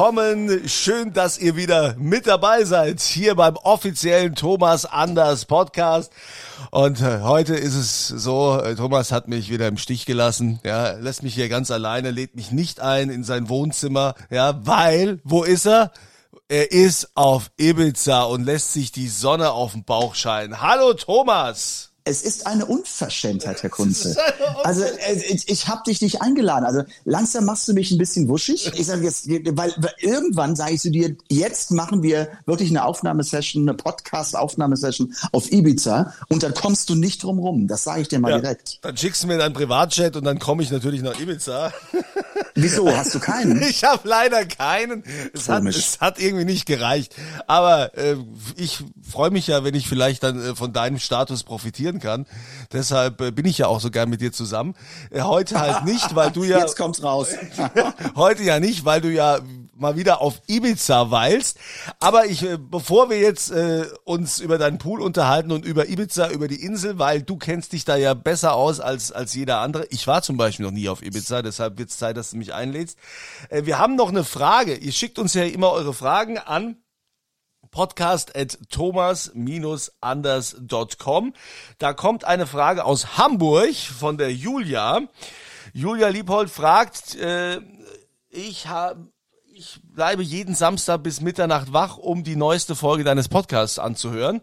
Willkommen, schön, dass ihr wieder mit dabei seid hier beim offiziellen Thomas Anders Podcast. Und äh, heute ist es so, äh, Thomas hat mich wieder im Stich gelassen, ja, lässt mich hier ganz alleine, lädt mich nicht ein in sein Wohnzimmer, ja, weil, wo ist er? Er ist auf Ibiza und lässt sich die Sonne auf den Bauch scheinen. Hallo Thomas! Es ist eine Unverschämtheit, Herr Kunze. Also äh, ich, ich habe dich nicht eingeladen. Also langsam machst du mich ein bisschen wuschig. Ich sage jetzt, weil, weil irgendwann sage ich zu dir, jetzt machen wir wirklich eine Aufnahmesession, eine Podcast-Aufnahmesession auf Ibiza und dann kommst du nicht drum rum. Das sage ich dir mal Ja, direkt. dann schickst du mir deinen Privatchat und dann komme ich natürlich nach Ibiza. Wieso? Hast du keinen? Ich habe leider keinen. Es hat, es hat irgendwie nicht gereicht. Aber äh, ich freue mich ja, wenn ich vielleicht dann äh, von deinem Status profitieren kann. Deshalb äh, bin ich ja auch so gern mit dir zusammen. Äh, heute halt nicht, weil du ja Jetzt kommt's raus. heute ja nicht, weil du ja mal wieder auf Ibiza weilst. Aber ich, äh, bevor wir jetzt äh, uns über deinen Pool unterhalten und über Ibiza, über die Insel, weil du kennst dich da ja besser aus als, als jeder andere. Ich war zum Beispiel noch nie auf Ibiza, deshalb wird es Zeit, dass du mich einlädst. Äh, wir haben noch eine Frage. Ihr schickt uns ja immer eure Fragen an podcast at thomas-anders.com. Da kommt eine Frage aus Hamburg von der Julia. Julia Liebhold fragt, äh, ich habe ich bleibe jeden Samstag bis Mitternacht wach, um die neueste Folge deines Podcasts anzuhören.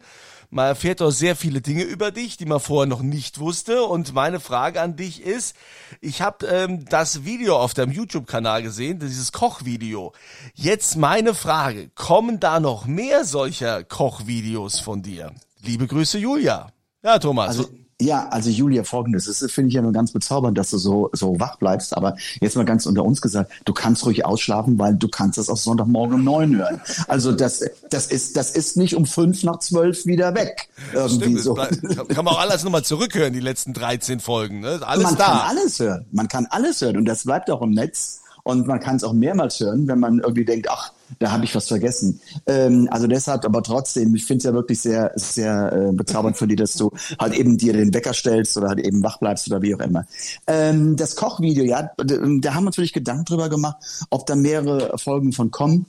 Man erfährt dort sehr viele Dinge über dich, die man vorher noch nicht wusste. Und meine Frage an dich ist, ich habe ähm, das Video auf deinem YouTube-Kanal gesehen, dieses Kochvideo. Jetzt meine Frage, kommen da noch mehr solcher Kochvideos von dir? Liebe Grüße, Julia. Ja, Thomas. Also, ja, also Julia, folgendes, das finde ich ja nur ganz bezaubernd, dass du so, so wach bleibst, aber jetzt mal ganz unter uns gesagt, du kannst ruhig ausschlafen, weil du kannst es auch Sonntagmorgen um neun hören. Also das, das ist, das ist nicht um fünf nach zwölf wieder weg. Irgendwie Stimmt, so. das bleibt- kann man auch alles nochmal zurückhören, die letzten 13 Folgen. Ne? Alles man da. kann alles hören. Man kann alles hören und das bleibt auch im Netz. Und man kann es auch mehrmals hören, wenn man irgendwie denkt, ach, da habe ich was vergessen. Ähm, also deshalb, aber trotzdem, ich finde es ja wirklich sehr, sehr äh, bezaubernd für dich, dass du halt eben dir den Wecker stellst oder halt eben wach bleibst oder wie auch immer. Ähm, das Kochvideo, ja, da haben wir uns wirklich Gedanken drüber gemacht, ob da mehrere Folgen von kommen.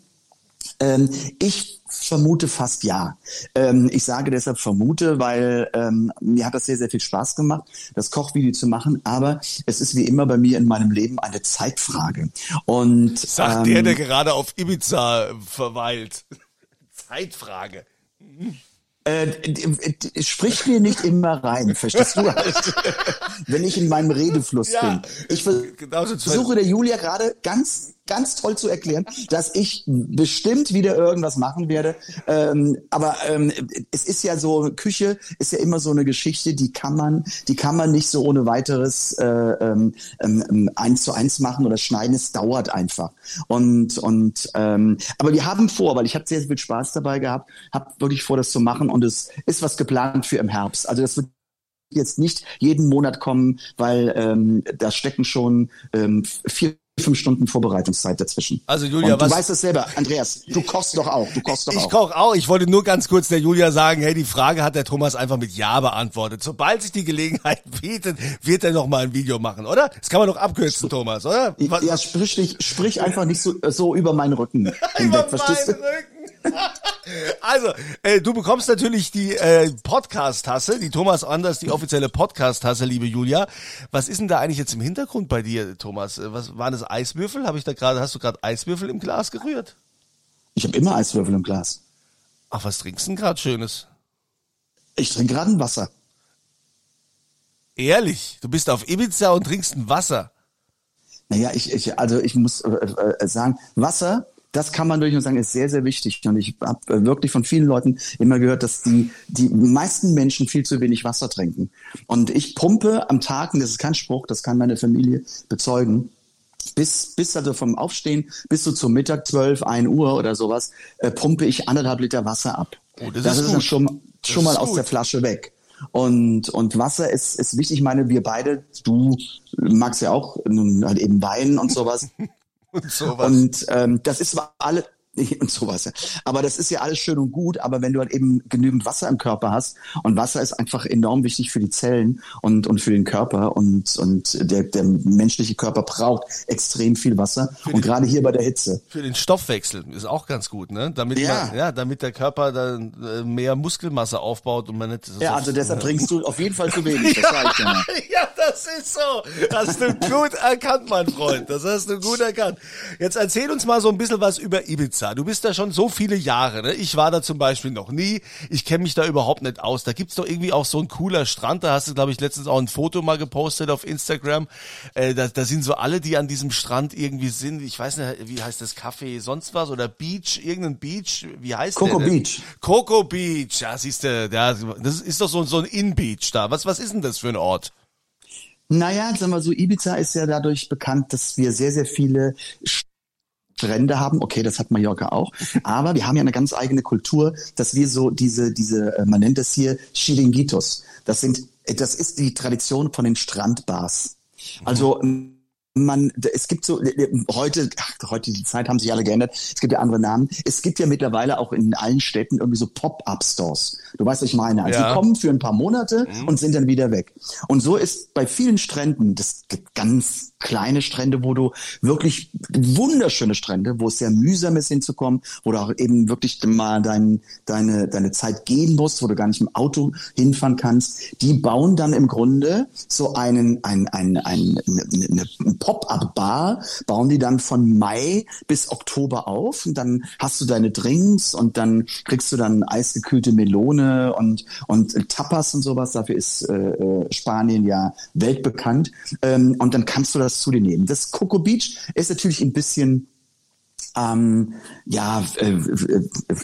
Ähm, ich vermute fast ja. Ähm, ich sage deshalb vermute, weil ähm, mir hat das sehr, sehr viel Spaß gemacht, das Kochvideo zu machen. Aber es ist wie immer bei mir in meinem Leben eine Zeitfrage. Und Sagt ähm, der, der gerade auf Ibiza verweilt. Zeitfrage. Äh, sprich mir nicht immer rein, verstehst du? Halt? Wenn ich in meinem Redefluss Ja, bin. Ich ver- genauso zu- versuche der Julia gerade ganz, ganz toll zu erklären, dass ich bestimmt wieder irgendwas machen werde. Ähm, aber ähm, es ist ja so, Küche ist ja immer so eine Geschichte, die kann man, die kann man nicht so ohne weiteres äh, ähm, ähm, eins zu eins machen oder schneiden. Es dauert einfach. Und und ähm, aber wir haben vor, weil ich habe sehr, sehr viel Spaß dabei gehabt, habe wirklich vor, das zu machen und es ist was geplant für im Herbst. Also das wird jetzt nicht jeden Monat kommen, weil ähm, da stecken schon ähm, vier, fünf Stunden Vorbereitungszeit dazwischen. Also, Julia, Und du was- weißt es selber, Andreas, du kochst doch auch, du kochst doch Ich auch. koche auch. Ich wollte nur ganz kurz der Julia sagen, hey, die Frage hat der Thomas einfach mit Ja beantwortet. Sobald sich die Gelegenheit bietet, wird er noch mal ein Video machen, oder? Das kann man doch abkürzen, Thomas, oder? Was- ja, sprich, sprich einfach nicht so, so über meinen Rücken Über hinweg, du? meinen Rücken. Also, äh, du bekommst natürlich die äh, Podcast-Tasse, die Thomas Anders, die offizielle Podcast-Tasse, liebe Julia. Was ist denn da eigentlich jetzt im Hintergrund bei dir, Thomas? Äh, Was waren das Eiswürfel? Habe ich da gerade? Hast du gerade Eiswürfel im Glas gerührt? Ich habe immer Eiswürfel im Glas. Ach, was trinkst du denn gerade Schönes? Ich trinke gerade ein Wasser. Ehrlich, du bist auf Ibiza und trinkst ein Wasser. Naja, ich, ich also ich muss äh, äh, sagen, Wasser, das kann man durchaus sagen, ist sehr, sehr wichtig. Und ich habe äh, wirklich von vielen Leuten immer gehört, dass die, die meisten Menschen viel zu wenig Wasser trinken. Und ich pumpe am Tag, und das ist kein Spruch, das kann meine Familie bezeugen, bis, bis also vom Aufstehen bis so zum Mittag 12, 1 Uhr oder sowas, äh, pumpe ich anderthalb Liter Wasser ab. Oh, das das ist ist, dann gut. schon, Das schon mal aus gut. der Flasche weg. Und, und Wasser ist, ist wichtig. Ich meine, wir beide, du magst ja auch nun halt eben Wein und sowas. Und sowas. Und ähm, das ist zwar alle und sowas. ja. Aber das ist ja alles schön und gut, aber wenn du halt eben genügend Wasser im Körper hast und Wasser ist einfach enorm wichtig für die Zellen und, und für den Körper und, und der, der menschliche Körper braucht extrem viel Wasser und gerade hier bei der Hitze. Für den Stoffwechsel ist auch ganz gut, ne? Damit Ja. man, ja, damit der Körper dann äh, mehr Muskelmasse aufbaut und man nicht so Ja, also deshalb trinkst du auf jeden Fall zu wenig, das sag ich dir mal. Ja, das ist so. Hast du gut erkannt, mein Freund. Das hast du gut erkannt. Jetzt erzähl uns mal so ein bisschen was über Ibiza. Du bist da schon so viele Jahre. Ne? Ich war da zum Beispiel noch nie. Ich kenne mich da überhaupt nicht aus. Da gibt's doch irgendwie auch so ein cooler Strand. Da hast du, glaube ich, letztens auch ein Foto mal gepostet auf Instagram. Äh, da, da sind so alle, die an diesem Strand irgendwie sind. Ich weiß nicht, wie heißt das Café, sonst was? Oder Beach, irgendein Beach. Wie heißt Coco der? denn? Beach. Coco Beach. Ja, siehst du, ja, das ist doch so, so ein In-Beach da. Was, was ist denn das für ein Ort? Naja, sagen wir so, Ibiza ist ja dadurch bekannt, dass wir sehr, sehr viele Strände haben. Okay, das hat Mallorca auch. Aber wir haben ja eine ganz eigene Kultur, dass wir so diese, diese, äh, man nennt das hier Chiringuitos. Das sind, das ist die Tradition von den Strandbars. Also, man, es gibt so, äh, heute, ach, heute, die Zeit haben sich alle geändert. Es gibt ja andere Namen. Es gibt ja mittlerweile auch in allen Städten irgendwie so Pop-Up-Stores. Du weißt, was ich meine. Also, Ja. die kommen für ein paar Monate und sind dann wieder weg. Und so ist bei vielen Stränden, das gibt ganz kleine Strände, wo du wirklich wunderschöne Strände, wo es sehr mühsam ist hinzukommen, wo du auch eben wirklich mal dein, deine, deine Zeit gehen musst, wo du gar nicht im Auto hinfahren kannst. Die bauen dann im Grunde so einen, ein, ein, ein, eine, eine Pop-up-Bar, bauen die dann von Mai bis Oktober auf und dann hast du deine Drinks und dann kriegst du dann eisgekühlte Melone und, und Tapas und sowas. Dafür ist äh, äh, Spanien ja weltbekannt. Ähm, und dann kannst du das zu dir nehmen. Das Coco Beach ist natürlich ein bisschen ähm, ja, äh,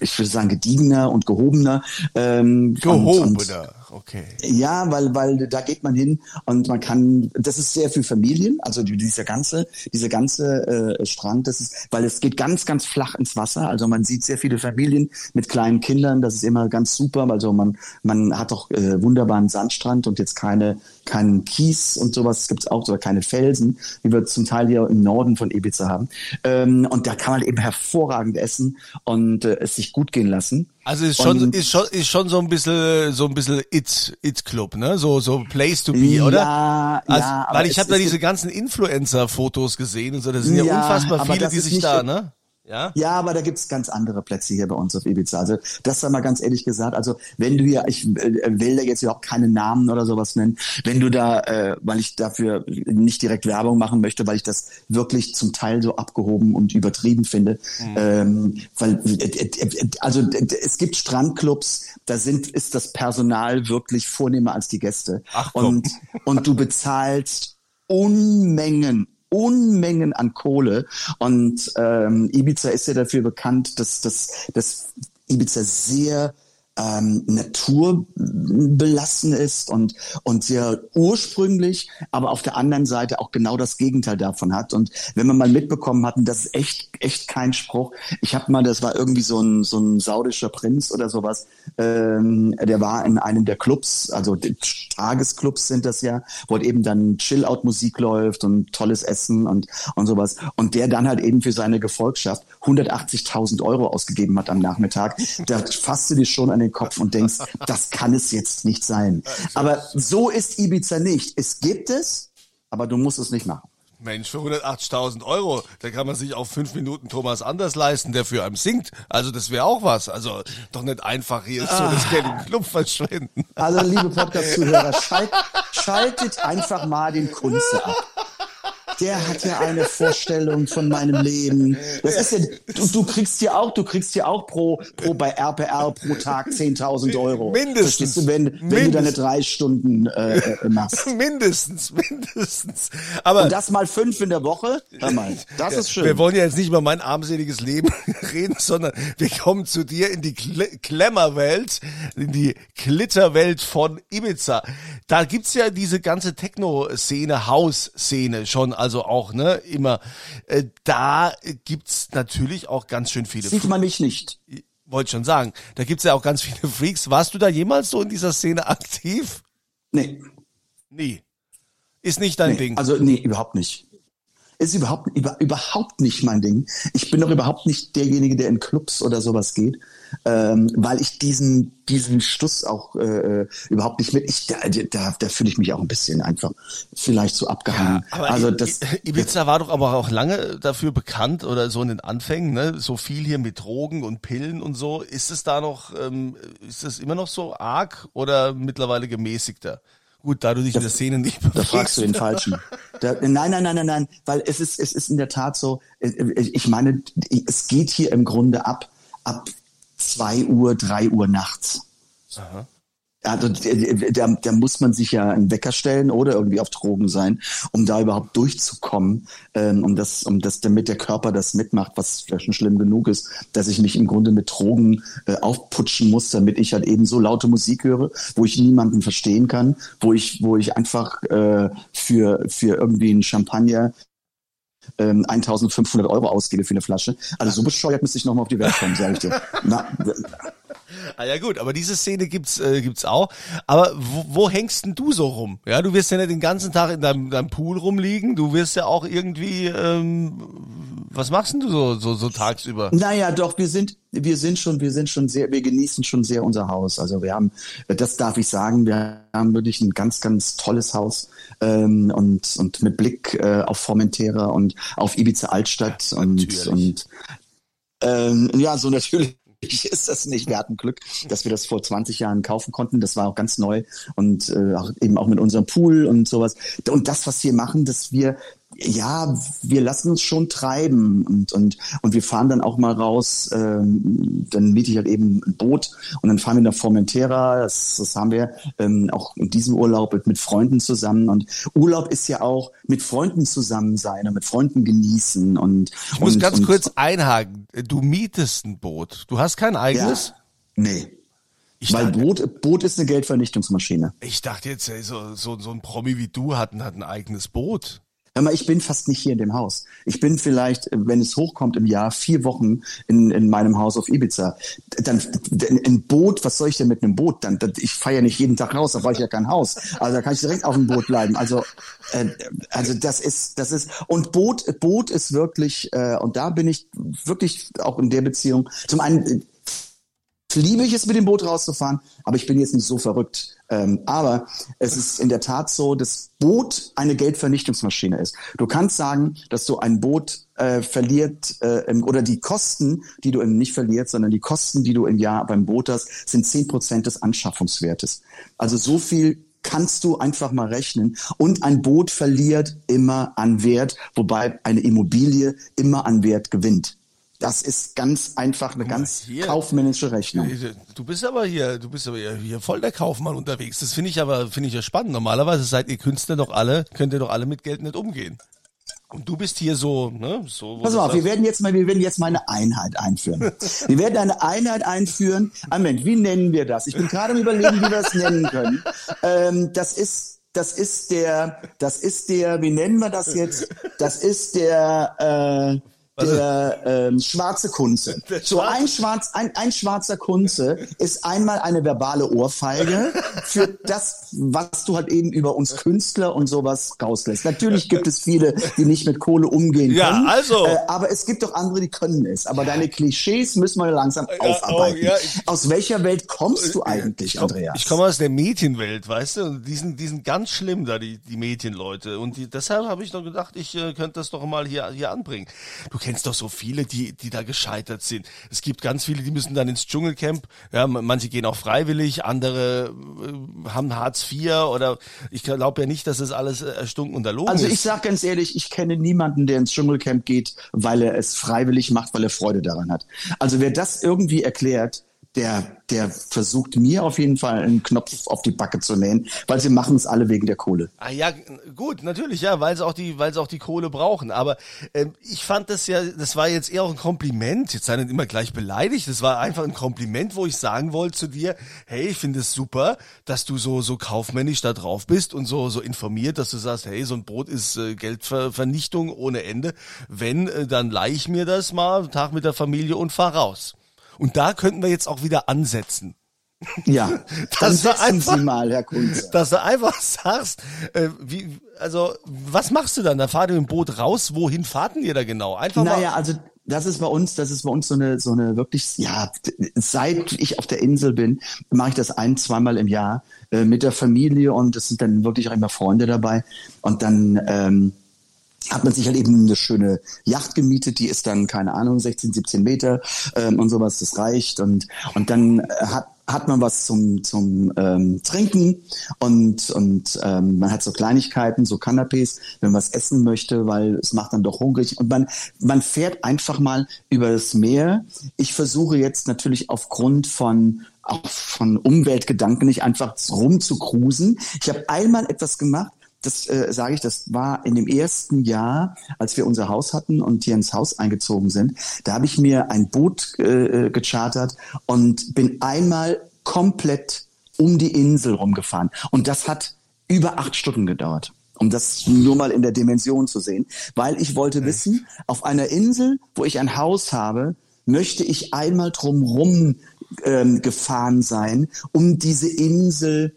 ich würde sagen gediegener und gehobener. Ähm, Und, und, Gehobener, okay. ja, weil, weil da geht man hin und man kann, das ist sehr für Familien, also die- dieser ganze, dieser ganze äh, Strand, das ist, weil es geht ganz, ganz flach ins Wasser. Also man sieht sehr viele Familien mit kleinen Kindern, das ist immer ganz super. Also man, man hat auch äh, wunderbaren Sandstrand und jetzt keine, keinen Kies und sowas, es gibt auch oder keine Felsen, wie wir zum Teil hier im Norden von Ibiza haben. Ähm, und da kann man eben hervorragend essen und äh, es sich gut gehen lassen. Also ist schon, Und- ist schon, ist schon so ein bisschen, so ein bisschen It, It Club, ne? So, so Place to be, oder? Ja, also, ja, weil ich habe da diese ganzen Influencer-Fotos gesehen und so. Das sind ja, Ja, unfassbar viele, die sich nicht da, ne? Ja. Ja, aber da gibt's ganz andere Plätze hier bei uns auf Ibiza. Also das sei mal ganz ehrlich gesagt. Also wenn du hier, ich äh, will da jetzt überhaupt keine Namen oder sowas nennen, wenn du da, äh, weil ich dafür nicht direkt Werbung machen möchte, weil ich das wirklich zum Teil so abgehoben und übertrieben finde, ähm, weil äh, äh, also es gibt Strandclubs, da sind ist das Personal wirklich vornehmer als die Gäste Ach, komm. und und du bezahlst Unmengen Unmengen an Kohle. Und ähm, Ibiza ist ja dafür bekannt, dass, dass, dass Ibiza sehr ähm, naturbelassen ist und, und sehr ursprünglich, aber auf der anderen Seite auch genau das Gegenteil davon hat. Und wenn man mal mitbekommen hat, und das ist echt, echt kein Spruch, ich habe mal, das war irgendwie so ein, so ein saudischer Prinz oder sowas, ähm, der war in einem der Clubs, also die Tagesclubs sind das ja, wo halt eben dann Chill-Out-Musik läuft und tolles Essen und, und sowas. Und der dann halt eben für seine Gefolgschaft 180.000 Euro ausgegeben hat am Nachmittag. Da fasst du dir schon an den Kopf und denkst, das kann es jetzt nicht sein. Aber so ist Ibiza nicht. Es gibt es, aber du musst es nicht machen. Mensch, für 180.000 Euro, da kann man sich auf fünf Minuten Thomas Anders leisten, der für einem singt. Also das wäre auch was. Also doch nicht einfach hier so das Geld im Club verschwenden. Also liebe Podcast-Zuhörer, schalt, schaltet einfach mal den Kunze ab. Der hat ja eine Vorstellung von meinem Leben. Das ist ja, du, du kriegst ja auch, du kriegst ja auch pro, pro bei RPR pro Tag 10.000 Euro. Mindestens. Du, wenn, wenn du deine drei Stunden äh, äh, machst. mindestens, mindestens. Aber Und das mal fünf in der Woche, hör mal, das ist schön. Wir wollen ja jetzt nicht über mein armseliges Leben reden, sondern wir kommen zu dir in die Kle Klemmerwelt, in die Klitterwelt von Ibiza. Da gibt's ja diese ganze Techno-Szene, House-Szene schon, also auch, ne, immer. Äh, Da gibt's natürlich auch ganz schön viele Sieht man mich nicht. wollte schon sagen, da gibt's ja auch ganz viele Freaks. Warst du da jemals so in dieser Szene aktiv? Nee. Nie. Ist nicht dein Nee, Ding. Also nee, überhaupt nicht. Ist überhaupt, über, überhaupt nicht mein Ding. Ich bin doch überhaupt nicht derjenige, der in Clubs oder sowas geht, ähm, weil ich diesen diesen Stuss auch äh, überhaupt nicht mit. Ich da, da, da fühle ich mich auch ein bisschen einfach vielleicht so abgehangen. aber also das Ibiza war doch aber auch lange dafür bekannt oder so in den Anfängen, ne? So viel hier mit Drogen und Pillen und so. Ist es da noch, ähm, ist es immer noch so arg oder mittlerweile gemäßigter? Gut, da du dich in der Szene nicht bewegst. Da fragst du den Falschen. Da, nein, nein, nein, nein, nein, weil es ist, es ist in der Tat so, äh, ich meine, es geht hier im Grunde ab, ab zwei Uhr, drei Uhr nachts. Also da, da muss man sich ja einen Wecker stellen oder irgendwie auf Drogen sein, um da überhaupt durchzukommen, ähm, um das, um das, damit der Körper das mitmacht, was vielleicht schon schlimm genug ist, dass ich mich im Grunde mit Drogen äh, aufputschen muss, damit ich halt eben so laute Musik höre, wo ich niemanden verstehen kann, wo ich, wo ich einfach äh, für für irgendwie einen Champagner ähm, 1500 Euro ausgebe für eine Flasche. Also so bescheuert müsste ich nochmal auf die Welt kommen, sage ich dir. Na, Ah ja gut, aber diese Szene gibt's äh, gibt's auch. Aber wo, wo hängst denn du so rum? Ja, du wirst ja nicht den ganzen Tag in deinem, deinem Pool rumliegen. Du wirst ja auch irgendwie, ähm, was machst denn du so so, so tagsüber? Naja, doch, wir sind, wir sind schon, wir sind schon sehr, wir genießen schon sehr unser Haus. Also wir haben, das darf ich sagen, wir haben wirklich ein ganz, ganz tolles Haus ähm, und und mit Blick äh, auf Formentera und auf Ibiza Altstadt und natürlich. und ähm, ja, so natürlich ist das nicht. Wir hatten Glück, dass wir das vor 20 Jahren kaufen konnten. Das war auch ganz neu und äh, auch, eben auch mit unserem Pool und sowas. Und das, was wir machen, dass wir ja, wir lassen uns schon treiben und und und wir fahren dann auch mal raus. Ähm, dann miete ich halt eben ein Boot und dann fahren wir nach Formentera. Das, das haben wir ähm, auch in diesem Urlaub mit, mit Freunden zusammen. Und Urlaub ist ja auch mit Freunden zusammen sein und mit Freunden genießen und Ich muss und, ganz und, kurz einhaken. Du mietest ein Boot. Du hast kein eigenes? Ja, nee. Ich, Weil dachte, Boot, Boot ist eine Geldvernichtungsmaschine. ich dachte jetzt, ey, so, so, so ein Promi wie du hat, hat ein eigenes Boot. Hör mal, ich bin fast nicht hier in dem Haus. Ich bin vielleicht, wenn es hochkommt im Jahr, vier Wochen in, in meinem Haus auf Ibiza. Dann ein Boot, was soll ich denn mit einem Boot? Dann, ich fahre ja nicht jeden Tag raus, da brauche ich ja kein Haus. Also da kann ich direkt auf dem Boot bleiben. Also, äh, also das ist, das ist und Boot, Boot ist wirklich äh, und da bin ich wirklich auch in der Beziehung. Zum einen äh, liebe ich es, mit dem Boot rauszufahren, aber ich bin jetzt nicht so verrückt. Ähm, aber es ist in der Tat so, dass Boot eine Geldvernichtungsmaschine ist. Du kannst sagen, dass du ein Boot äh, verliert äh, oder die Kosten, die du im, nicht verlierst, sondern die Kosten, die du im Jahr beim Boot hast, sind zehn Prozent des Anschaffungswertes. Also so viel kannst du einfach mal rechnen. Und ein Boot verliert immer an Wert, wobei eine Immobilie immer an Wert gewinnt. Das ist ganz einfach eine ganz hier. kaufmännische Rechnung. Du bist aber hier, du bist aber hier, voll der Kaufmann unterwegs. Das finde ich aber, finde ich ja spannend. Normalerweise seid ihr Künstler doch alle, könnt ihr doch alle mit Geld nicht umgehen. Und du bist hier so, ne, so. Pass auf, wir werden jetzt mal, wir werden jetzt mal eine Einheit einführen. Wir werden eine Einheit einführen. Moment, wie nennen wir das? Ich bin gerade am überlegen, wie wir es nennen können. Ähm, das ist, das ist der, das ist der, wie nennen wir das jetzt? Das ist der, äh, der ähm, schwarze Kunze. So ein schwarz, ein, ein schwarzer Kunze ist einmal eine verbale Ohrfeige für das, was du halt eben über uns Künstler und sowas rauslässt. Natürlich gibt es viele, die nicht mit Kohle umgehen Ja, können. also. Äh, aber es gibt doch andere, die können es. Aber deine Klischees müssen wir langsam aufarbeiten. oh, ja, ich- Aus welcher Welt kommst du eigentlich, Ich komm- Andreas? Ich komme aus der Mädchenwelt, weißt du? Und die sind, die sind ganz schlimm da, die, die Mädchenleute. Und die, deshalb habe ich doch gedacht, ich äh, könnte das doch mal hier, hier anbringen. Du kennst doch so viele, die, die da gescheitert sind. Es gibt ganz viele, die müssen dann ins Dschungelcamp. Ja, manche gehen auch freiwillig, andere äh, haben Hartz IV oder ich glaube ja nicht, dass das alles äh, erstunken und erlogen Also ist. ich sag ganz ehrlich, ich kenne niemanden, der ins Dschungelcamp geht, weil er es freiwillig macht, weil er Freude daran hat. Also wer das irgendwie erklärt, der, der versucht mir auf jeden Fall einen Knopf auf die Backe zu nähen, weil sie machen es alle wegen der Kohle. Ah ja, gut, natürlich, ja, weil sie auch die, weil sie auch die Kohle brauchen. Aber ähm, ich fand das ja, das war jetzt eher auch ein Kompliment. Jetzt sei nicht immer gleich beleidigt. Das war einfach ein Kompliment, wo ich sagen wollte zu dir, hey, ich finde es super, dass du so so kaufmännisch da drauf bist und so so informiert, dass du sagst, hey, so ein Brot ist äh, Geldvernichtung ohne Ende. Wenn, äh, dann leih ich mir das mal, Tag mit der Familie und fahr raus. Und da könnten wir jetzt auch wieder ansetzen. Ja, Das dann war setzen einfach- Sie mal, Herr Kunze. Dass du einfach sagst, äh, wie, also, was machst du dann? Da fahrt ihr im Boot raus, wohin fahrten ihr da genau? Einfach Naja, mal. also das ist bei uns, das ist bei uns so eine, so eine wirklich, ja, seit ich auf der Insel bin, mache ich das ein, zweimal im Jahr äh, mit der Familie und es sind dann wirklich auch immer Freunde dabei. Und dann ähm, hat man sich halt eben eine schöne Yacht gemietet, die ist dann, keine Ahnung, 16, 17 Meter ähm, und sowas, das reicht. Und, und dann äh, hat, hat man was zum, zum ähm, Trinken und, und ähm, man hat so Kleinigkeiten, so Canapés, wenn man was essen möchte, weil es macht dann doch hungrig. Und man, man fährt einfach mal über das Meer. Ich versuche jetzt natürlich aufgrund von auch von Umweltgedanken nicht einfach rumzukrusen. Ich habe einmal etwas gemacht, das äh, sage ich, das war in dem ersten Jahr, als wir unser Haus hatten und hier ins Haus eingezogen sind. Da habe ich mir ein Boot äh, gechartert und bin einmal komplett um die Insel rumgefahren. Und das hat über acht Stunden gedauert. Um das nur mal in der Dimension zu sehen. Weil ich wollte wissen, auf einer Insel, wo ich ein Haus habe, möchte ich einmal drumrum ähm, gefahren sein, um diese Insel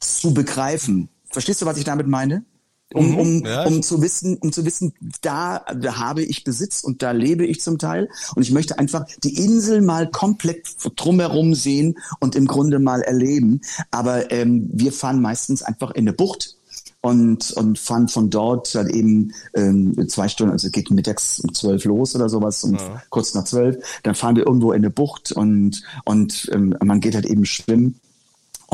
zu begreifen. Verstehst du, was ich damit meine? Um, um, ja. um zu wissen, um zu wissen, da, da habe ich Besitz und da lebe ich zum Teil. Und ich möchte einfach die Insel mal komplett drumherum sehen und im Grunde mal erleben. Aber ähm, wir fahren meistens einfach in eine Bucht und, und fahren von dort halt eben ähm, zwei Stunden, also geht mittags um zwölf los oder sowas, um kurz nach zwölf. Dann fahren wir irgendwo in eine Bucht und, und ähm, man geht halt eben schwimmen.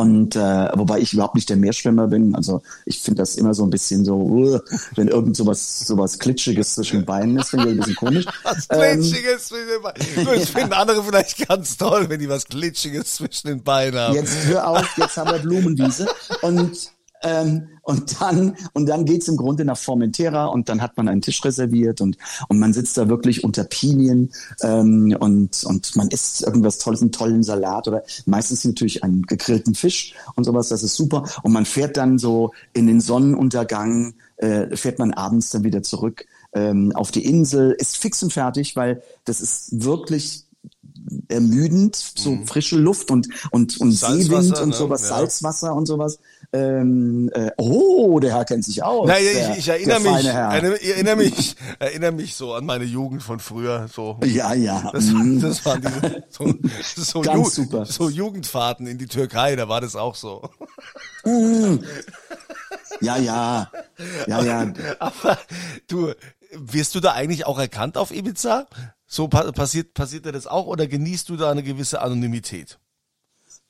Und äh, wobei ich überhaupt nicht der Meerschwimmer bin, also ich finde das immer so ein bisschen so, uh, wenn irgend sowas sowas klitschiges zwischen den Beinen ist, finde ich ein bisschen komisch. Was Ähm, Glitschiges zwischen den Beinen. Das finden andere vielleicht ganz toll, wenn die was Glitschiges zwischen den Beinen haben. jetzt hör auf, jetzt haben wir Blumenwiese und ähm, und dann und dann geht's im Grunde nach Formentera und dann hat man einen Tisch reserviert und und man sitzt da wirklich unter Pinien ähm, und und man isst irgendwas Tolles, einen tollen Salat oder meistens natürlich einen gegrillten Fisch und sowas. Das ist super und man fährt dann so in den Sonnenuntergang äh, fährt man abends dann wieder zurück ähm, auf die Insel, ist fix und fertig, weil das ist wirklich ermüdend, so frische Luft und und und Mhm. Salzwasser, Seewind und ne? sowas, Ja. Salzwasser und sowas. Ähm, äh, oh, der Herr kennt sich aus. Naja, der, ich, ich erinnere mich, ich erinnere mich, erinnere mich so an meine Jugend von früher, so. ja, ja. Das, mm. das waren die, so, so, Ganz Ju- super. so Jugendfahrten in die Türkei, da war das auch so. ja, ja, ja, ja. Aber du, wirst du da eigentlich auch erkannt auf Ibiza? So pa passiert, passiert dir das auch oder genießt du da eine gewisse Anonymität?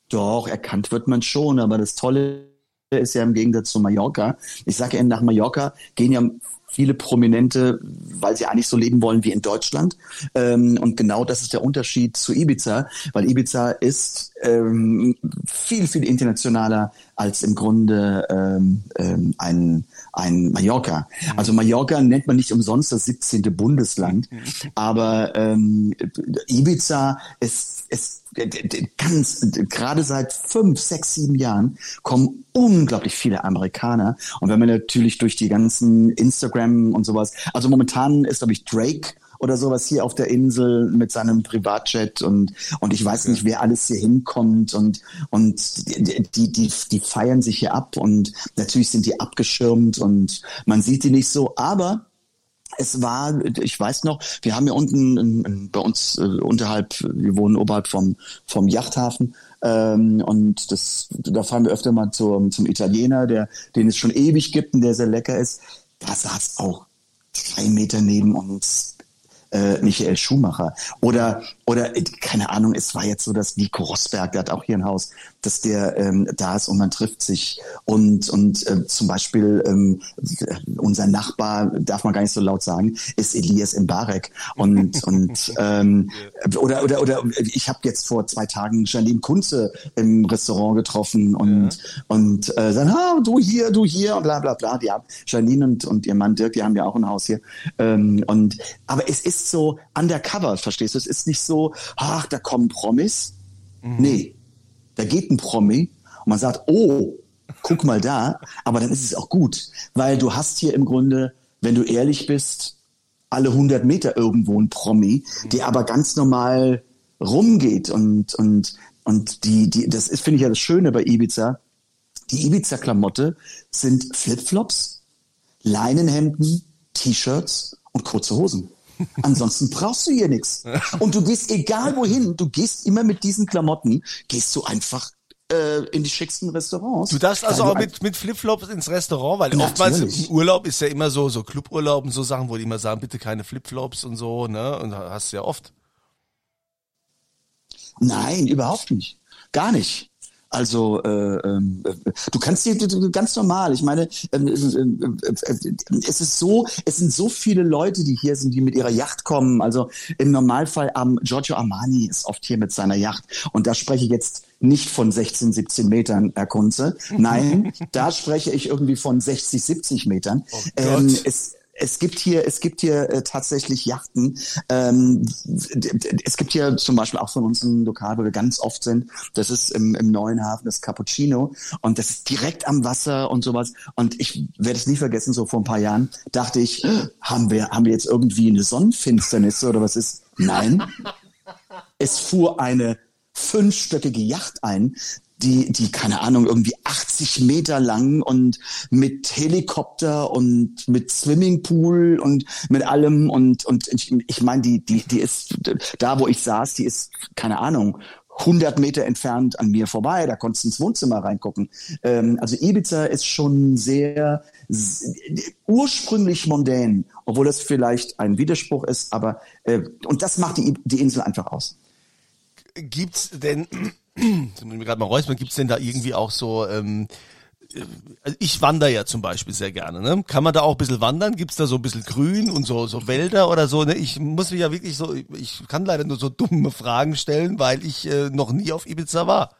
Doch, erkannt wird man schon, aber das Tolle ist ja im Gegensatz zu Mallorca. Ich sage ja, nach Mallorca gehen ja viele Prominente, weil sie eigentlich so leben wollen wie in Deutschland. Ähm, und genau das ist der Unterschied zu Ibiza, weil Ibiza ist ähm, viel, viel internationaler als im Grunde ähm, ähm, ein, ein Mallorca. Also Mallorca nennt man nicht umsonst das 17. Bundesland, aber ähm, Ibiza ist, ist ganz, gerade seit fünf, sechs, sieben Jahren kommen unglaublich viele Amerikaner. Und wenn man natürlich durch die ganzen Instagram und sowas, also momentan ist, glaube ich, Drake oder sowas hier auf der Insel mit seinem Privatjet und und ich weiß nicht, wer alles hier hinkommt und und die die die, die feiern sich hier ab und natürlich sind die abgeschirmt und man sieht die nicht so, aber es war, ich weiß noch, wir haben ja unten bei uns äh, unterhalb, wir wohnen oberhalb vom, vom Yachthafen ähm, und das, da fahren wir öfter mal zum, zum Italiener, der, den es schon ewig gibt und der sehr lecker ist. Da saß auch drei Meter neben uns äh, Michael Schumacher. Oder, oder, keine Ahnung, es war jetzt so, dass Nico Rosberg, der hat auch hier ein Haus, dass der ähm, da ist und man trifft sich. Und, und äh, zum Beispiel ähm, unser Nachbar, darf man gar nicht so laut sagen, ist Elias Mbarek. Und, und ähm, oder, oder, oder ich habe jetzt vor zwei Tagen Janine Kunze im Restaurant getroffen und, ja. und äh, sagen, ah, du hier, du hier und bla bla bla. Die haben Janine und, und ihr Mann Dirk, die haben ja auch ein Haus hier. Ähm, und aber es ist so undercover, verstehst du? Es ist nicht so, ach, da kommen Promis. Mhm. Nee, da geht ein Promi und man sagt, oh, guck mal da, aber dann ist es auch gut, weil du hast hier im Grunde, wenn du ehrlich bist, alle 100 Meter irgendwo ein Promi, der aber ganz normal rumgeht und und und die die das ist finde ich ja das Schöne bei Ibiza. Die Ibiza Klamotte sind Flipflops, Leinenhemden, T-Shirts und kurze Hosen. Ansonsten brauchst du hier nichts. Und du gehst egal wohin, du gehst immer mit diesen Klamotten, gehst du einfach äh, in die schicksten Restaurants. Du darfst also auch mit, mit Flipflops ins Restaurant, weil Natürlich. oftmals im Urlaub ist ja immer so, so Cluburlaub und so Sachen, wo die immer sagen, bitte keine Flipflops und so, ne? Und hast du ja oft. Nein, überhaupt nicht. Gar nicht. Also äh, äh, du kannst dir ganz normal. Ich meine, äh, es ist so, es sind so viele Leute, die hier sind, die mit ihrer Yacht kommen. Also im Normalfall am um, Giorgio Armani ist oft hier mit seiner Yacht und da spreche ich jetzt nicht von 16, 17 Metern, Herr Kunze. Nein, da spreche ich irgendwie von 60, 70 Metern. Oh ähm, es, es gibt hier, es gibt hier äh, tatsächlich Yachten. Ähm, es gibt hier zum Beispiel auch von uns ein Lokal, wo wir ganz oft sind. Das ist im, im neuen Hafen, das Cappuccino. Und das ist direkt am Wasser und sowas. Und ich werde es nie vergessen, so vor ein paar Jahren dachte ich, haben wir, haben wir jetzt irgendwie eine Sonnenfinsternis oder was ist? Nein. es fuhr eine fünfstöckige Yacht ein, die, die, keine Ahnung, irgendwie 80 Meter lang und mit Helikopter und mit Swimmingpool und mit allem und, und ich, ich meine, die, die, die ist, da wo ich saß, die ist, keine Ahnung, 100 Meter entfernt an mir vorbei, da konntest du ins Wohnzimmer reingucken. Ähm, also Ibiza ist schon sehr, sehr ursprünglich mondän, obwohl das vielleicht ein Widerspruch ist, aber äh, und das macht die, die Insel einfach aus. Gibt's denn ich mir gerade mal räuspern, gibt's denn da irgendwie auch so, ähm, also ich wandere ja zum Beispiel sehr gerne. Ne? Kann man da auch ein bisschen wandern? Gibt's da so ein bisschen Grün und so, so Wälder oder so? Ne? Ich muss mich ja wirklich so, ich kann leider nur so dumme Fragen stellen, weil ich äh, noch nie auf Ibiza war.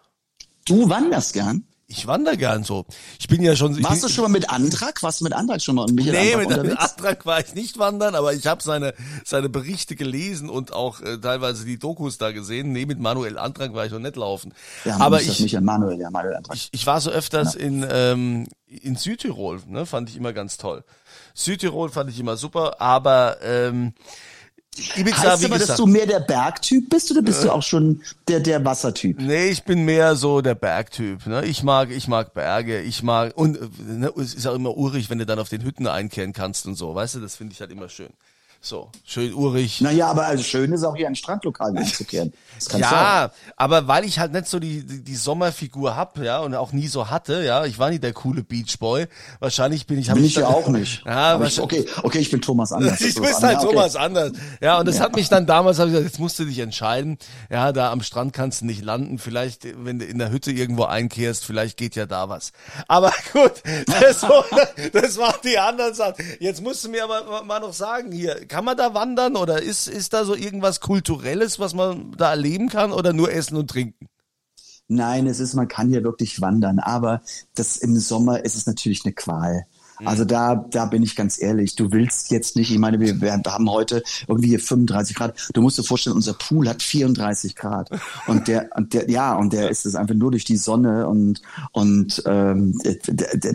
Du wanderst gern? Ich wandere gern so. Ich bin ja schon. Warst bin, du schon mal mit Antrag? Warst du mit Antrag schon mal? Michael nee, mit, mit Antrag war ich nicht wandern, aber ich habe seine seine Berichte gelesen und auch äh, teilweise die Dokus da gesehen. Nee, mit Manuel Antrag war ich noch nicht laufen. Ja, aber ich nicht Manuel, ja Manuel Antrag. Ich, ich war so öfters ja. in ähm, in Südtirol, ne, fand ich immer ganz toll. Südtirol fand ich immer super, aber ähm, Ibiza, heißt aber, gesagt, dass du mehr der Bergtyp bist oder bist äh, du auch schon der der Wassertyp? Nee, ich bin mehr so der Bergtyp. Ne? Ich mag ich mag Berge, ich mag und ne, es ist auch immer urig, wenn du dann auf den Hütten einkehren kannst und so. Weißt du, das finde ich halt immer schön. So, schön urig. Naja, aber also schön ist auch hier ein Strandlokal einzukehren. ja, sein. aber weil ich halt nicht so die, die, die Sommerfigur hab, ja, und auch nie so hatte, ja, ich war nie der coole Beachboy. Wahrscheinlich bin ich... Bin ich ja auch nicht. Ja, ich, okay, okay, ich bin Thomas Anders. ich bin halt okay. Thomas Anders. Ja, und das ja. hat mich dann damals, hab ich gesagt, jetzt musst du dich entscheiden. Ja, da am Strand kannst du nicht landen. Vielleicht, wenn du in der Hütte irgendwo einkehrst, vielleicht geht ja da was. Aber gut, das, war, das war die anderen Sachen. Jetzt musst du mir aber mal noch sagen hier, kann man da wandern oder ist, ist da so irgendwas Kulturelles, was man da erleben kann oder nur essen und trinken? Nein, es ist, man kann hier wirklich wandern, aber das im Sommer ist es natürlich eine Qual. Also da, da bin ich ganz ehrlich, du willst jetzt nicht, ich meine, wir, wir haben heute irgendwie hier 35 Grad. Du musst dir vorstellen, unser Pool hat 34 Grad. Und der, und der, ja, und der ist es einfach nur durch die Sonne und, und ähm,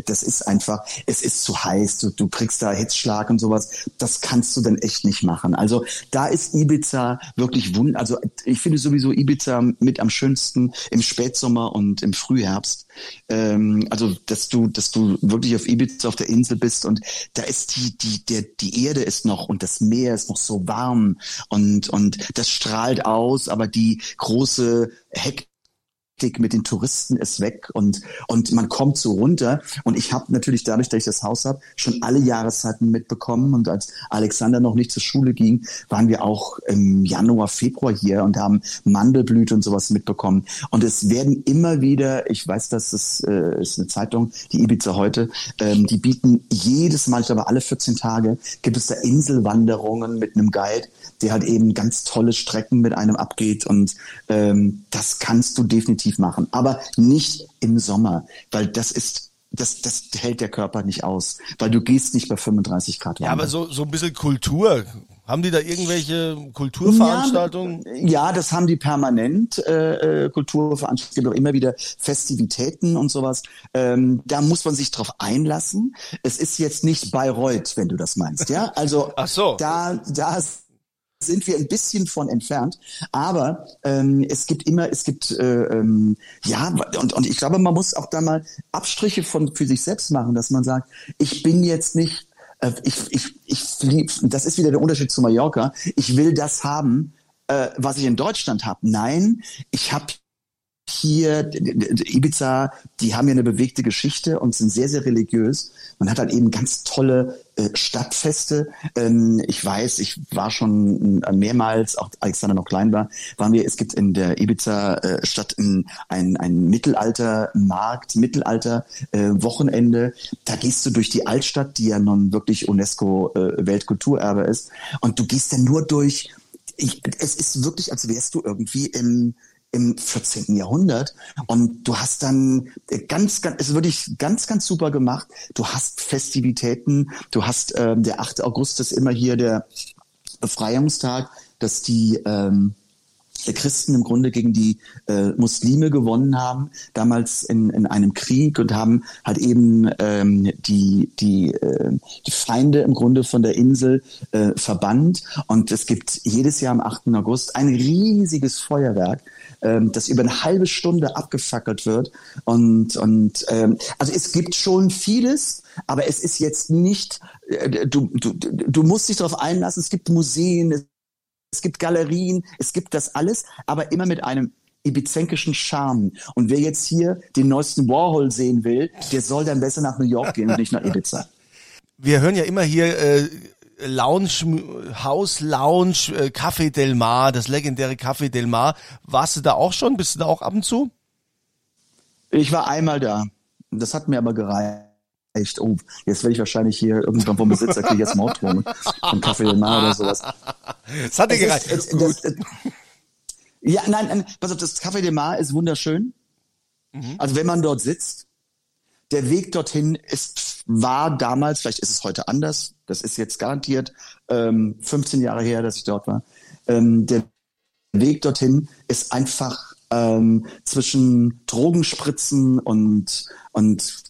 das ist einfach, es ist zu heiß, du, du kriegst da Hitzschlag und sowas. Das kannst du dann echt nicht machen. Also da ist Ibiza wirklich wund. Also ich finde sowieso Ibiza mit am schönsten im Spätsommer und im Frühherbst. Ähm, also dass du, dass du wirklich auf Ibiza auf der Insel bist und da ist die, die, der, die Erde ist noch und das Meer ist noch so warm und, und das strahlt aus, aber die große Heck Hektik mit den Touristen ist weg und und man kommt so runter. Und ich habe natürlich dadurch, dass ich das Haus habe, schon alle Jahreszeiten mitbekommen. Und als Alexander noch nicht zur Schule ging, waren wir auch im Januar, Februar hier und haben Mandelblüte und sowas mitbekommen. Und es werden immer wieder, ich weiß, dass es äh, ist eine Zeitung, die Ibiza heute, ähm, die bieten jedes Mal, ich glaube alle 14 Tage gibt es da Inselwanderungen mit einem Guide, der halt eben ganz tolle Strecken mit einem abgeht. Und ähm, das kannst du definitiv machen, aber nicht im Sommer, weil das ist das, das hält der Körper nicht aus, weil du gehst nicht bei 35 Grad Ja, aber so, so ein bisschen Kultur. Haben die da irgendwelche Kulturveranstaltungen? Ja, ja das haben die permanent, äh, äh Kulturveranstaltungen. Es gibt auch immer wieder Festivitäten und sowas. Ähm, da muss man sich drauf einlassen. Es ist jetzt nicht Bayreuth, wenn du das meinst, ja? Also Ach so. da, da sind wir ein bisschen von entfernt. Aber ähm, es gibt immer, es gibt äh, ähm, ja und und ich glaube, man muss auch da mal Abstriche von für sich selbst machen, dass man sagt, ich bin jetzt nicht, äh, ich ich ich flieg, das ist wieder der Unterschied zu Mallorca. Ich will das haben, äh, was ich in Deutschland habe. Nein, ich habe hier Ibiza, die haben ja eine bewegte Geschichte und sind sehr, sehr religiös. Man hat halt eben ganz tolle äh, Stadtfeste. Ähm, ich weiß, ich war schon äh, mehrmals, auch Alexander noch klein war, waren wir, es gibt in der Ibiza äh, ein, ein, ein Mittelaltermarkt, Mittelalter-Wochenende. Äh, da gehst du durch die Altstadt, die ja nun wirklich UNESCO-Weltkulturerbe äh, ist. Und du gehst dann nur durch ich, es ist wirklich, als wärst du irgendwie im, im 14. Jahrhundert. Und du hast dann ganz, ganz, es wirklich ganz, ganz super gemacht. Du hast Festivitäten, du hast ähm, der 8. August ist immer hier der Befreiungstag, dass die ähm, Christen im Grunde gegen die äh, Muslime gewonnen haben, damals in, in einem Krieg und haben halt eben ähm, die, die, äh, die Feinde im Grunde von der Insel äh, verbannt. Und es gibt jedes Jahr am 8. August ein riesiges Feuerwerk, ähm, das über eine halbe Stunde abgefackelt wird. Und, und ähm, also es gibt schon vieles, aber es ist jetzt nicht, äh, du, du, du musst dich darauf einlassen, es gibt Museen, es gibt Galerien, es gibt das alles, aber immer mit einem ibizenkischen Charme. Und wer jetzt hier den neuesten Warhol sehen will, der soll dann besser nach New York gehen und nicht nach Ibiza. Wir hören ja immer hier äh, Lounge, Haus Lounge, äh, Café Del Mar, das legendäre Café Del Mar. Warst du da auch schon? Bist du da auch ab und zu? Ich war einmal da. Das hat mir aber gereicht. Oh, jetzt werde ich wahrscheinlich hier irgendwann vom Besitzer kriege ich jetzt Morddrohung von Café Del Mar oder sowas. Das hat dir gereicht. Ist, das, das, ja, nein, nein, pass auf, das Café Del Mar ist wunderschön. Mhm. Also wenn man dort sitzt, der Weg dorthin ist, war damals, vielleicht ist es heute anders, das ist jetzt garantiert ähm, 15 Jahre her, dass ich dort war. Ähm, der Weg dorthin ist einfach ähm, zwischen Drogenspritzen und, und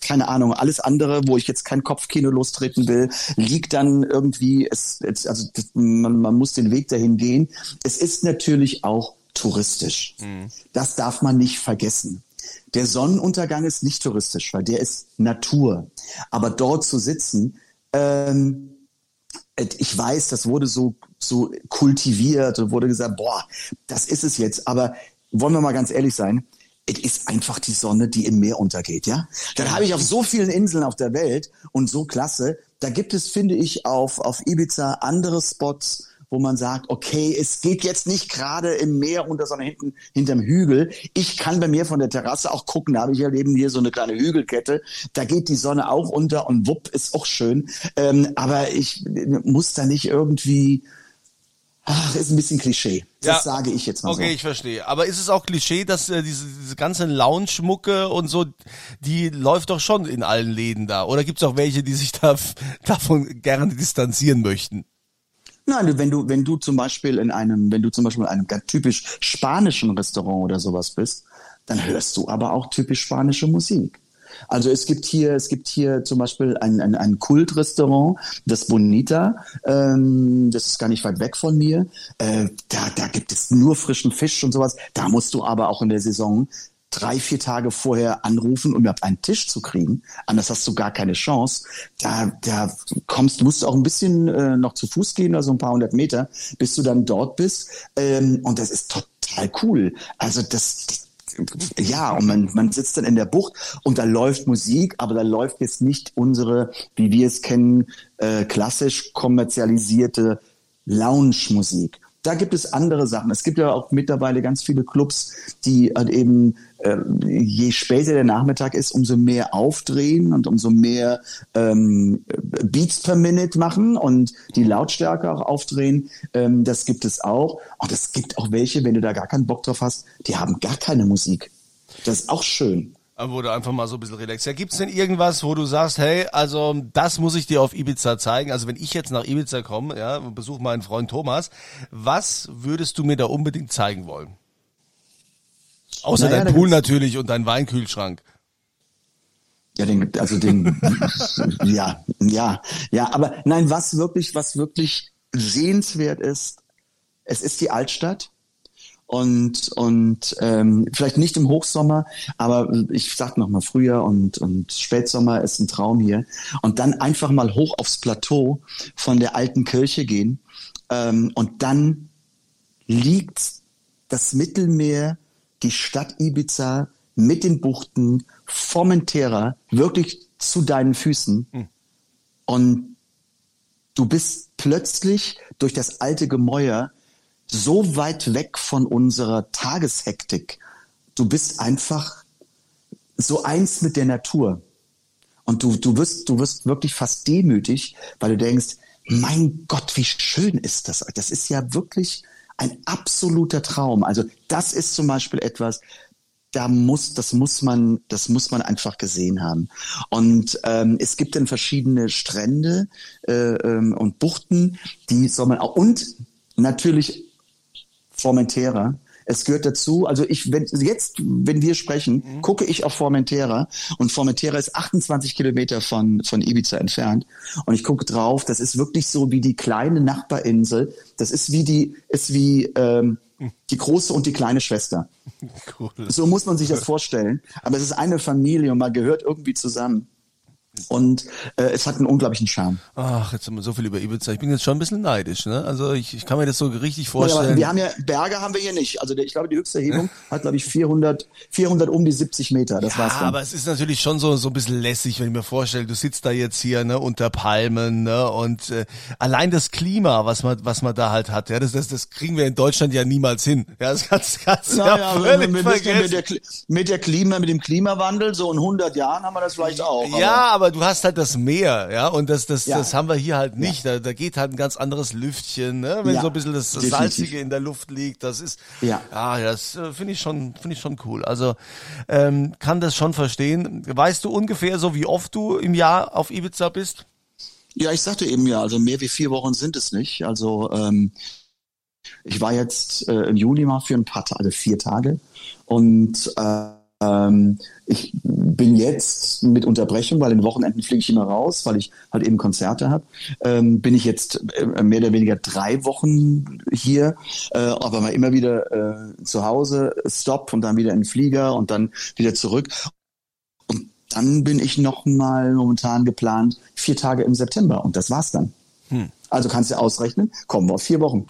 keine Ahnung, alles andere, wo ich jetzt kein Kopfkino lostreten will, liegt dann irgendwie, es, es, also man, man muss den Weg dahin gehen. Es ist natürlich auch touristisch. Mhm. Das darf man nicht vergessen. Der Sonnenuntergang ist nicht touristisch, weil der ist Natur. Aber dort zu sitzen, ähm, ich weiß, das wurde so, so kultiviert und wurde gesagt, boah, das ist es jetzt. Aber wollen wir mal ganz ehrlich sein, es ist einfach die Sonne, die im Meer untergeht, ja? Dann habe ich auf so vielen Inseln auf der Welt und so klasse. Da gibt es, finde ich, auf, auf Ibiza andere Spots, wo man sagt, okay, es geht jetzt nicht gerade im Meer unter, sondern hinten hinterm Hügel. Ich kann bei mir von der Terrasse auch gucken, da habe ich ja eben hier so eine kleine Hügelkette. Da geht die Sonne auch unter und wupp, ist auch schön. Ähm, aber ich muss da nicht irgendwie Ach, ist ein bisschen Klischee. Das ja, sage ich jetzt mal okay, so. Okay, ich verstehe. Aber ist es auch Klischee, dass äh, diese, diese ganze Lounge-Mucke und so, die läuft doch schon in allen Läden da? Oder gibt es auch welche, die sich da, davon gerne distanzieren möchten? Nein, wenn du, wenn du zum Beispiel in einem, wenn du zum Beispiel in einem typisch spanischen Restaurant oder sowas bist, dann hörst du aber auch typisch spanische Musik. Also es gibt hier, es gibt hier zum Beispiel ein, ein, ein Kultrestaurant, das Bonita, ähm, das ist gar nicht weit weg von mir. Äh, da, da gibt es nur frischen Fisch und sowas. Da musst du aber auch in der Saison drei, vier Tage vorher anrufen, um überhaupt einen Tisch zu kriegen. Anders hast du gar keine Chance. Da, da kommst, musst du auch ein bisschen äh, noch zu Fuß gehen, also ein paar hundert Meter, bis du dann dort bist. Ähm, und das ist total cool. Also das, ja, und man, man sitzt dann in der Bucht und da läuft Musik, aber da läuft jetzt nicht unsere, wie wir es kennen, äh, klassisch kommerzialisierte Lounge-Musik. Da gibt es andere Sachen. Es gibt ja auch mittlerweile ganz viele Clubs, die halt eben, äh, je später der Nachmittag ist, umso mehr aufdrehen und umso mehr ähm, Beats per Minute machen und die Lautstärke auch aufdrehen. Ähm, das gibt es auch. Und es gibt auch welche, wenn du da gar keinen Bock drauf hast, die haben gar keine Musik. Das ist auch schön. Wo du einfach mal so ein bisschen relaxst. Ja, gibt's denn irgendwas, wo du sagst, hey, also das muss ich dir auf Ibiza zeigen? Also wenn ich jetzt nach Ibiza komme, ja, und besuche meinen Freund Thomas, was würdest du mir da unbedingt zeigen wollen? Außer Naja, dein Pool natürlich und dein Weinkühlschrank. Ja, den, also den, ja, ja, ja, aber nein, was wirklich, was wirklich sehenswert ist, es ist die Altstadt und und ähm, vielleicht nicht im Hochsommer, aber ich sag noch mal Frühjahr und und Spätsommer ist ein Traum hier und dann einfach mal hoch aufs Plateau von der alten Kirche gehen ähm, und dann liegt das Mittelmeer, die Stadt Ibiza mit den Buchten, Formentera, wirklich zu deinen Füßen. Und du bist plötzlich durch das alte Gemäuer so weit weg von unserer Tageshektik. Du bist einfach so eins mit der Natur. Und du, du wirst, du wirst wirklich fast demütig, weil du denkst, mein Gott, wie schön ist das? Das ist ja wirklich ein absoluter Traum. Also das ist zum Beispiel etwas, da muss, das muss man, das muss man einfach gesehen haben. Und ähm, es gibt dann verschiedene Strände äh, ähm, und Buchten, die soll man auch und natürlich Formentera. Es gehört dazu, also ich, wenn, jetzt, wenn wir sprechen, gucke ich auf Formentera und Formentera ist 28 Kilometer von, von Ibiza entfernt und ich gucke drauf, das ist wirklich so wie die kleine Nachbarinsel, das ist wie die, ist wie, ähm, die große und die kleine Schwester. Cool. So muss man sich das vorstellen. Aber es ist eine Familie und man gehört irgendwie zusammen. Und äh, es hat einen unglaublichen Charme. Ach, jetzt haben wir so viel über Ibiza. Ich bin jetzt schon ein bisschen neidisch, ne? Also ich, ich kann mir das so richtig Ja, vorstellen. aber wir haben ja, Berge haben wir hier nicht. Also der, ich glaube, die höchste Erhebung hat, glaube ich, 400, 400 um die 70 Meter. Das ja, war's dann. aber es ist natürlich schon so so ein bisschen lässig, wenn ich mir vorstelle, du sitzt da jetzt hier ne unter Palmen ne und äh, allein das Klima, was man was man da halt hat, ja, das das, das kriegen wir in Deutschland ja niemals hin. Ja, das kannst, kannst du ja, Naja, völlig mit, vergessen. mit, der, mit der Klima, mit dem Klimawandel, so in 100 Jahren haben wir das vielleicht auch. Ja, aber du hast halt das Meer, ja, und das, das, Ja. das haben wir hier halt nicht. Da, da geht halt ein ganz anderes Lüftchen, ne? wenn Ja, so ein bisschen das definitiv. Salzige in der Luft liegt. Das ist, Ja. ah, das äh, finde ich schon, finde ich schon cool. Also ähm, kann das schon verstehen. Weißt du ungefähr so, wie oft du im Jahr auf Ibiza bist? Ja, ich sagte eben ja, also mehr wie vier Wochen sind es nicht. Also ähm, ich war jetzt äh, im Juni mal für ein paar Tage, also vier Tage. Und äh, ähm, ich bin jetzt mit Unterbrechung, weil in den Wochenenden fliege ich immer raus, weil ich halt eben Konzerte habe, ähm, bin ich jetzt äh, mehr oder weniger drei Wochen hier, äh, aber mal immer wieder äh, zu Hause, Stopp und dann wieder in den Flieger und dann wieder zurück. Und dann bin ich noch mal momentan geplant vier Tage im September und das war's dann. Also kannst du ausrechnen, kommen wir auf vier Wochen.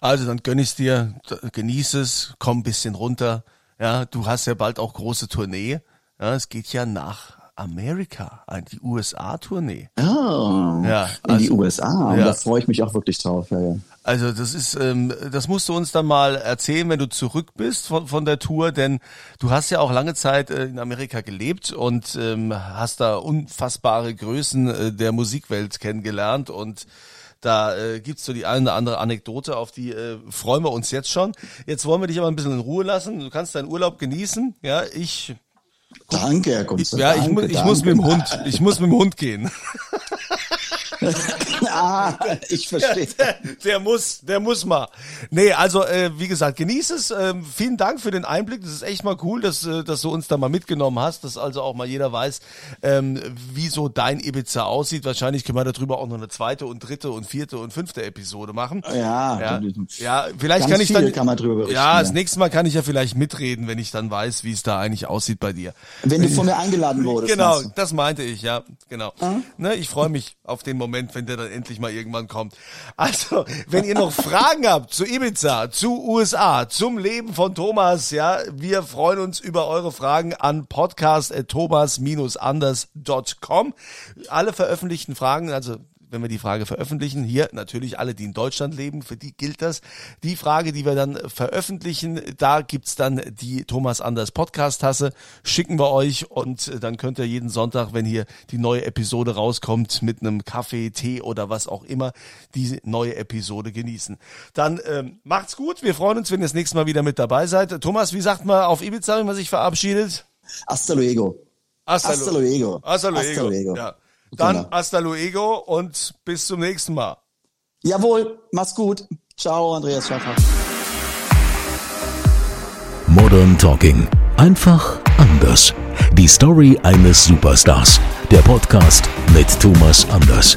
Also dann gönn ich's dir, d- genieß es, komm ein bisschen runter. Ja, du hast ja bald auch große Tournee. Ja, es geht ja nach Amerika, die USA-Tournee. Ah, Ja, in die also- USA. Und ja. da freue ich mich auch wirklich drauf. Ja, ja. Also das ist, ähm, das musst du uns dann mal erzählen, wenn du zurück bist von, von der Tour, denn du hast ja auch lange Zeit äh, in Amerika gelebt und ähm, hast da unfassbare Größen äh, der Musikwelt kennengelernt und da äh, gibt's so die eine oder andere Anekdote, auf die äh, freuen wir uns jetzt schon. Jetzt wollen wir dich aber ein bisschen in Ruhe lassen. Du kannst deinen Urlaub genießen. Ja, ich, Danke, Herr ich Kunze. ja, ich, danke, mu ich danke. muss mit dem Hund, ich muss mit dem Hund gehen. ah, ich verstehe. Der muss, der muss mal. Nee, also äh, wie gesagt, genieß es. Ähm, vielen Dank für den Einblick. Das ist echt mal cool, dass, äh, dass du uns da mal mitgenommen hast, dass also auch mal jeder weiß, ähm, wie so dein Ibiza aussieht. Wahrscheinlich können wir darüber auch noch eine zweite und dritte und vierte und fünfte Episode machen. Ja, Ja, ja vielleicht kann ich dann. kann man drüber berichten, ja, das ja. nächste Mal kann ich ja vielleicht mitreden, wenn ich dann weiß, wie es da eigentlich aussieht bei dir. Wenn du von mir eingeladen wurdest. Genau, das meinte ich, ja, genau. Ne, ich freue mich auf den Moment. Moment, wenn der dann endlich mal irgendwann kommt. Also, wenn ihr noch Fragen habt zu Ibiza, zu USA, zum Leben von Thomas, ja, wir freuen uns über eure Fragen an podcast.thomas-anders.com. Alle veröffentlichten Fragen, also wenn wir die Frage veröffentlichen. Hier natürlich alle, die in Deutschland leben, für die gilt das. Die Frage, die wir dann veröffentlichen, da gibt's dann die Thomas Anders Podcast-Tasse, schicken wir euch und dann könnt ihr jeden Sonntag, wenn hier die neue Episode rauskommt, mit einem Kaffee, Tee oder was auch immer, die neue Episode genießen. Dann ähm, macht's gut, wir freuen uns, wenn ihr das nächste Mal wieder mit dabei seid. Thomas, wie sagt man auf Ibiza, wenn man sich verabschiedet? Hasta luego. Hasta, Hasta luego. Hasta luego. Hasta luego. Ja. Dann Genau. hasta luego und bis zum nächsten Mal. Jawohl, mach's gut. Ciao, Andreas Schaffer. Modern Talking. Einfach anders. Die Story eines Superstars. Der Podcast mit Thomas Anders.